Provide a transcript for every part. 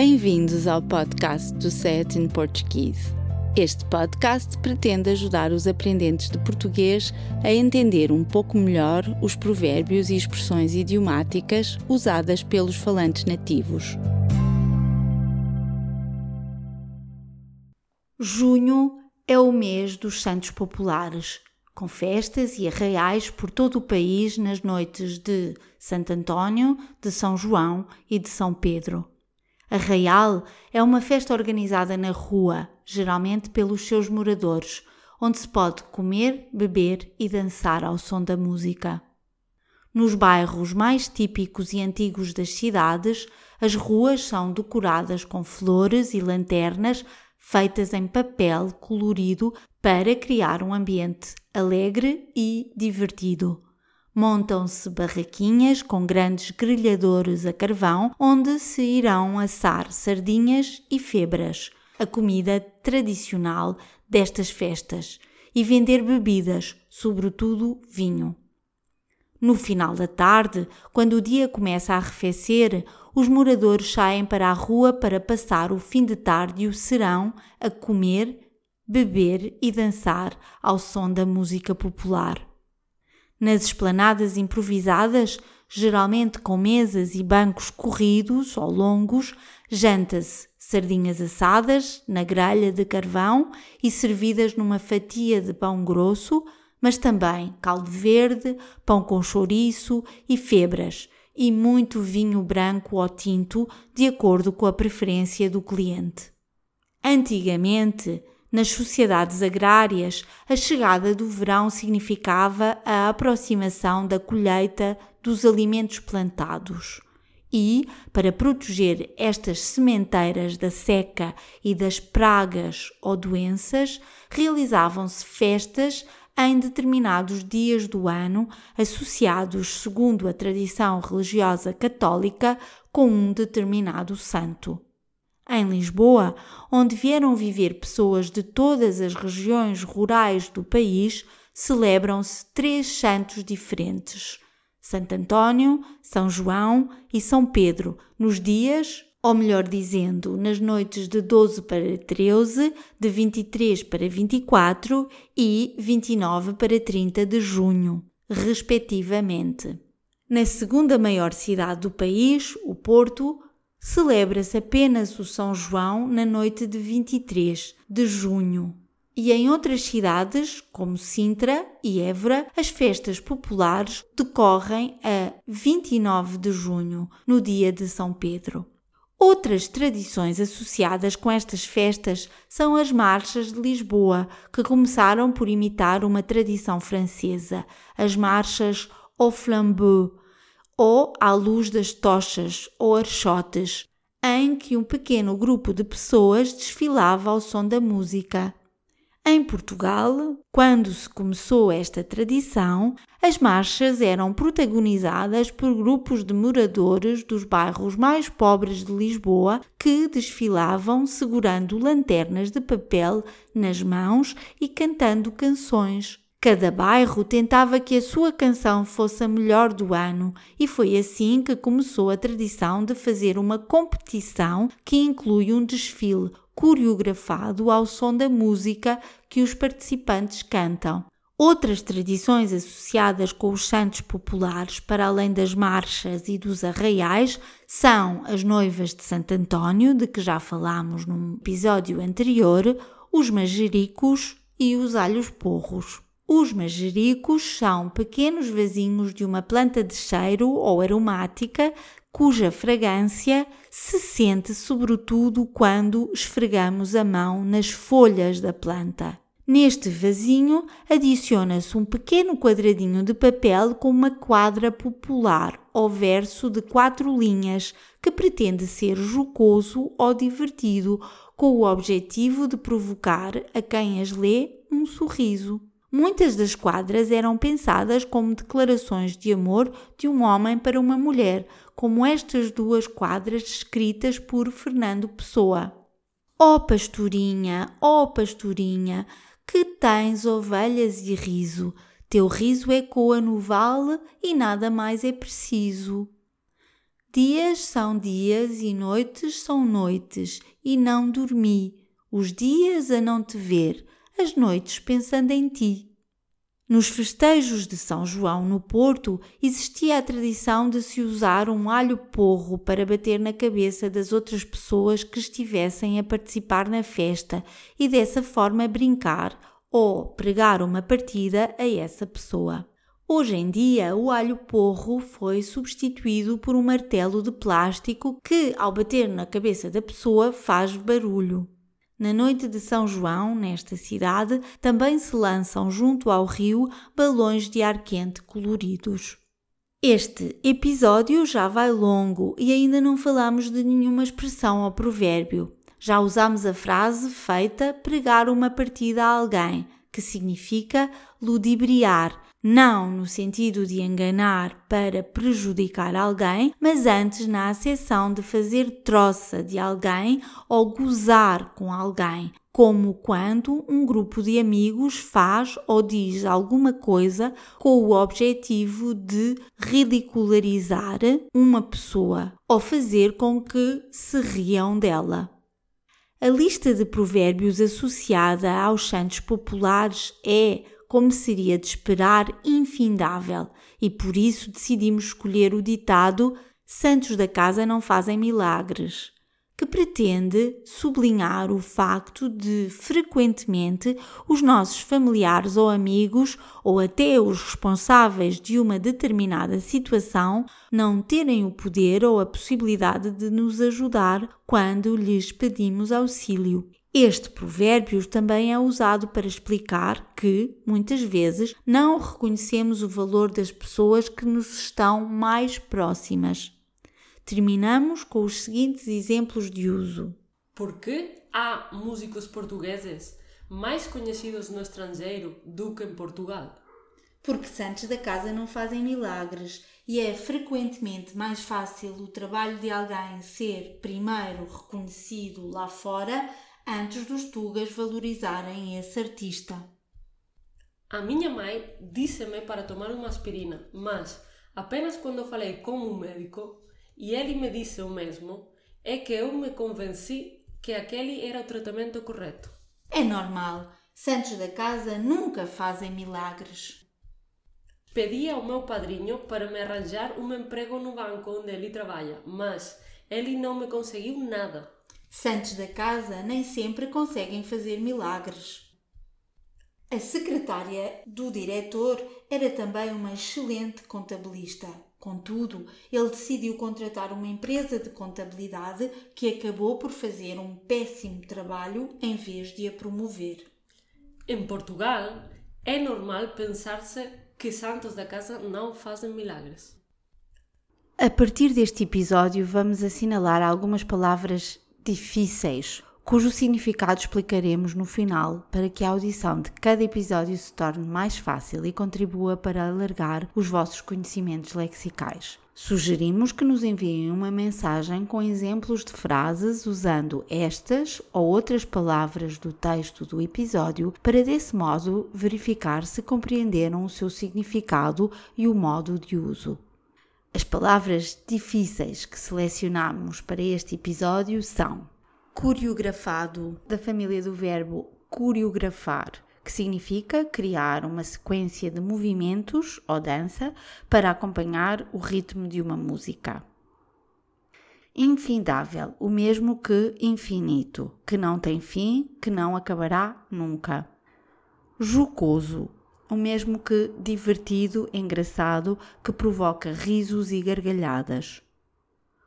Bem-vindos ao podcast do Set in Portuguese. Este podcast pretende ajudar os aprendentes de português a entender um pouco melhor os provérbios e expressões idiomáticas usadas pelos falantes nativos. Junho é o mês dos Santos Populares, com festas e arraiais por todo o país nas noites de Santo António, de São João e de São Pedro. Arraial é uma festa organizada na rua, geralmente pelos seus moradores, onde se pode comer, beber e dançar ao som da música. Nos bairros mais típicos e antigos das cidades, as ruas são decoradas com flores e lanternas feitas em papel colorido para criar um ambiente alegre e divertido. Montam-se barraquinhas com grandes grelhadores a carvão onde se irão assar sardinhas e febras, a comida tradicional destas festas, e vender bebidas, sobretudo vinho. No final da tarde, quando o dia começa a arrefecer, os moradores saem para a rua para passar o fim de tarde e o serão a comer, beber e dançar ao som da música popular. Nas esplanadas improvisadas, geralmente com mesas e bancos corridos ou longos, janta-se sardinhas assadas na grelha de carvão e servidas numa fatia de pão grosso, mas também caldo verde, pão com chouriço e febras, e muito vinho branco ou tinto, de acordo com a preferência do cliente. Antigamente, nas sociedades agrárias, a chegada do verão significava a aproximação da colheita dos alimentos plantados. E, para proteger estas sementeiras da seca e das pragas ou doenças, realizavam-se festas em determinados dias do ano, associados, segundo a tradição religiosa católica, com um determinado santo. Em Lisboa, onde vieram viver pessoas de todas as regiões rurais do país, celebram-se três santos diferentes: Santo António, São João e São Pedro, nos dias, ou melhor dizendo, nas noites de 12 para 13, de 23 para 24 e 29 para 30 de junho, respectivamente. Na segunda maior cidade do país, o Porto, celebra-se apenas o São João na noite de 23 de junho. E em outras cidades, como Sintra e Évora, as festas populares decorrem a 29 de junho, no dia de São Pedro. Outras tradições associadas com estas festas são as marchas de Lisboa, que começaram por imitar uma tradição francesa, as marchas au flambeau, ou à luz das tochas ou archotes, em que um pequeno grupo de pessoas desfilava ao som da música. Em Portugal, quando se começou esta tradição, as marchas eram protagonizadas por grupos de moradores dos bairros mais pobres de Lisboa que desfilavam segurando lanternas de papel nas mãos e cantando canções. Cada bairro tentava que a sua canção fosse a melhor do ano, e foi assim que começou a tradição de fazer uma competição que inclui um desfile coreografado ao som da música que os participantes cantam. Outras tradições associadas com os santos populares, para além das marchas e dos arraiais, são as noivas de Santo António, de que já falámos num episódio anterior, os manjericos e os alhos porros. Os manjericos são pequenos vasinhos de uma planta de cheiro ou aromática cuja fragrância se sente sobretudo quando esfregamos a mão nas folhas da planta. Neste vasinho adiciona-se um pequeno quadradinho de papel com uma quadra popular ou verso de quatro linhas que pretende ser jocoso ou divertido com o objetivo de provocar a quem as lê um sorriso. Muitas das quadras eram pensadas como declarações de amor de um homem para uma mulher, como estas duas quadras escritas por Fernando Pessoa. Ó oh, pastorinha, ó oh, pastorinha, que tens ovelhas e riso, teu riso ecoa no vale e nada mais é preciso. Dias são dias e noites são noites, e não dormi, os dias a não te ver, as noites pensando em ti. Nos festejos de São João no Porto existia a tradição de se usar um alho porro para bater na cabeça das outras pessoas que estivessem a participar na festa e dessa forma brincar ou pregar uma partida a essa pessoa. Hoje em dia, o alho porro foi substituído por um martelo de plástico que, ao bater na cabeça da pessoa, faz barulho. Na noite de São João, nesta cidade, também se lançam junto ao rio balões de ar quente coloridos. Este episódio já vai longo e ainda não falamos de nenhuma expressão ou provérbio. Já usamos a frase feita pregar uma partida a alguém, que significa ludibriar, não no sentido de enganar para prejudicar alguém, mas antes na acessão de fazer troça de alguém ou gozar com alguém, como quando um grupo de amigos faz ou diz alguma coisa com o objetivo de ridicularizar uma pessoa ou fazer com que se riam dela. A lista de provérbios associada aos santos populares é como seria de esperar, infindável, e por isso decidimos escolher o ditado Santos da Casa não fazem milagres, que pretende sublinhar o facto de, frequentemente, os nossos familiares ou amigos, ou até os responsáveis de uma determinada situação, não terem o poder ou a possibilidade de nos ajudar quando lhes pedimos auxílio este provérbio também é usado para explicar que, muitas vezes, não reconhecemos o valor das pessoas que nos estão mais próximas. Terminamos com os seguintes exemplos de uso. Por que há músicos portugueses mais conhecidos no estrangeiro do que em Portugal? Porque santos da casa não fazem milagres e é frequentemente mais fácil o trabalho de alguém ser primeiro reconhecido lá fora antes dos tugas valorizarem esse artista. A minha mãe disse-me para tomar uma aspirina, mas apenas quando falei com um médico e ele me disse o mesmo, é que eu me convenci que aquele era o tratamento correto. É normal. Santos da casa nunca fazem milagres. Pedi ao meu padrinho para me arranjar um emprego no banco onde ele trabalha, mas ele não me conseguiu nada. Santos da casa nem sempre conseguem fazer milagres. A secretária do diretor era também uma excelente contabilista. Contudo, ele decidiu contratar uma empresa de contabilidade que acabou por fazer um péssimo trabalho em vez de a promover. Em Portugal, é normal pensar-se que santos da casa não fazem milagres. A partir deste episódio, vamos assinalar algumas palavras difíceis, cujo significado explicaremos no final para que a audição de cada episódio se torne mais fácil e contribua para alargar os vossos conhecimentos lexicais. Sugerimos que nos enviem uma mensagem com exemplos de frases usando estas ou outras palavras do texto do episódio para, desse modo, verificar se compreenderam o seu significado e o modo de uso. As palavras difíceis que selecionamos para este episódio são coreografado, da família do verbo coreografar, que significa criar uma sequência de movimentos ou dança para acompanhar o ritmo de uma música. Infindável, o mesmo que infinito, que não tem fim, que não acabará nunca. Jocoso, o mesmo que divertido, engraçado, que provoca risos e gargalhadas.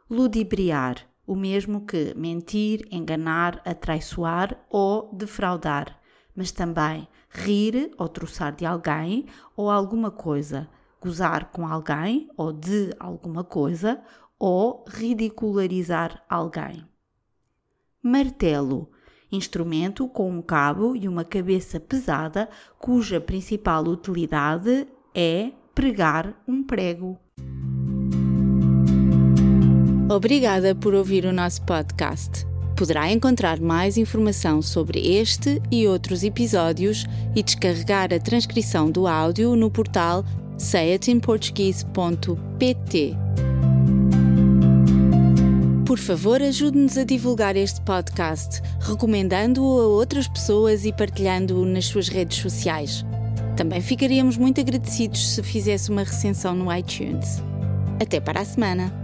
Ludibriar, o mesmo que mentir, enganar, atraiçoar ou defraudar, mas também rir ou troçar de alguém ou alguma coisa, gozar com alguém ou de alguma coisa ou ridicularizar alguém. Martelo, instrumento com um cabo e uma cabeça pesada, cuja principal utilidade é pregar um prego. Obrigada por ouvir o nosso podcast. Poderá encontrar mais informação sobre este e outros episódios e descarregar a transcrição do áudio no portal sayatinportuguese.pt. Por favor, ajude-nos a divulgar este podcast, recomendando-o a outras pessoas e partilhando-o nas suas redes sociais. Também ficaríamos muito agradecidos se fizesse uma recensão no iTunes. Até para a semana!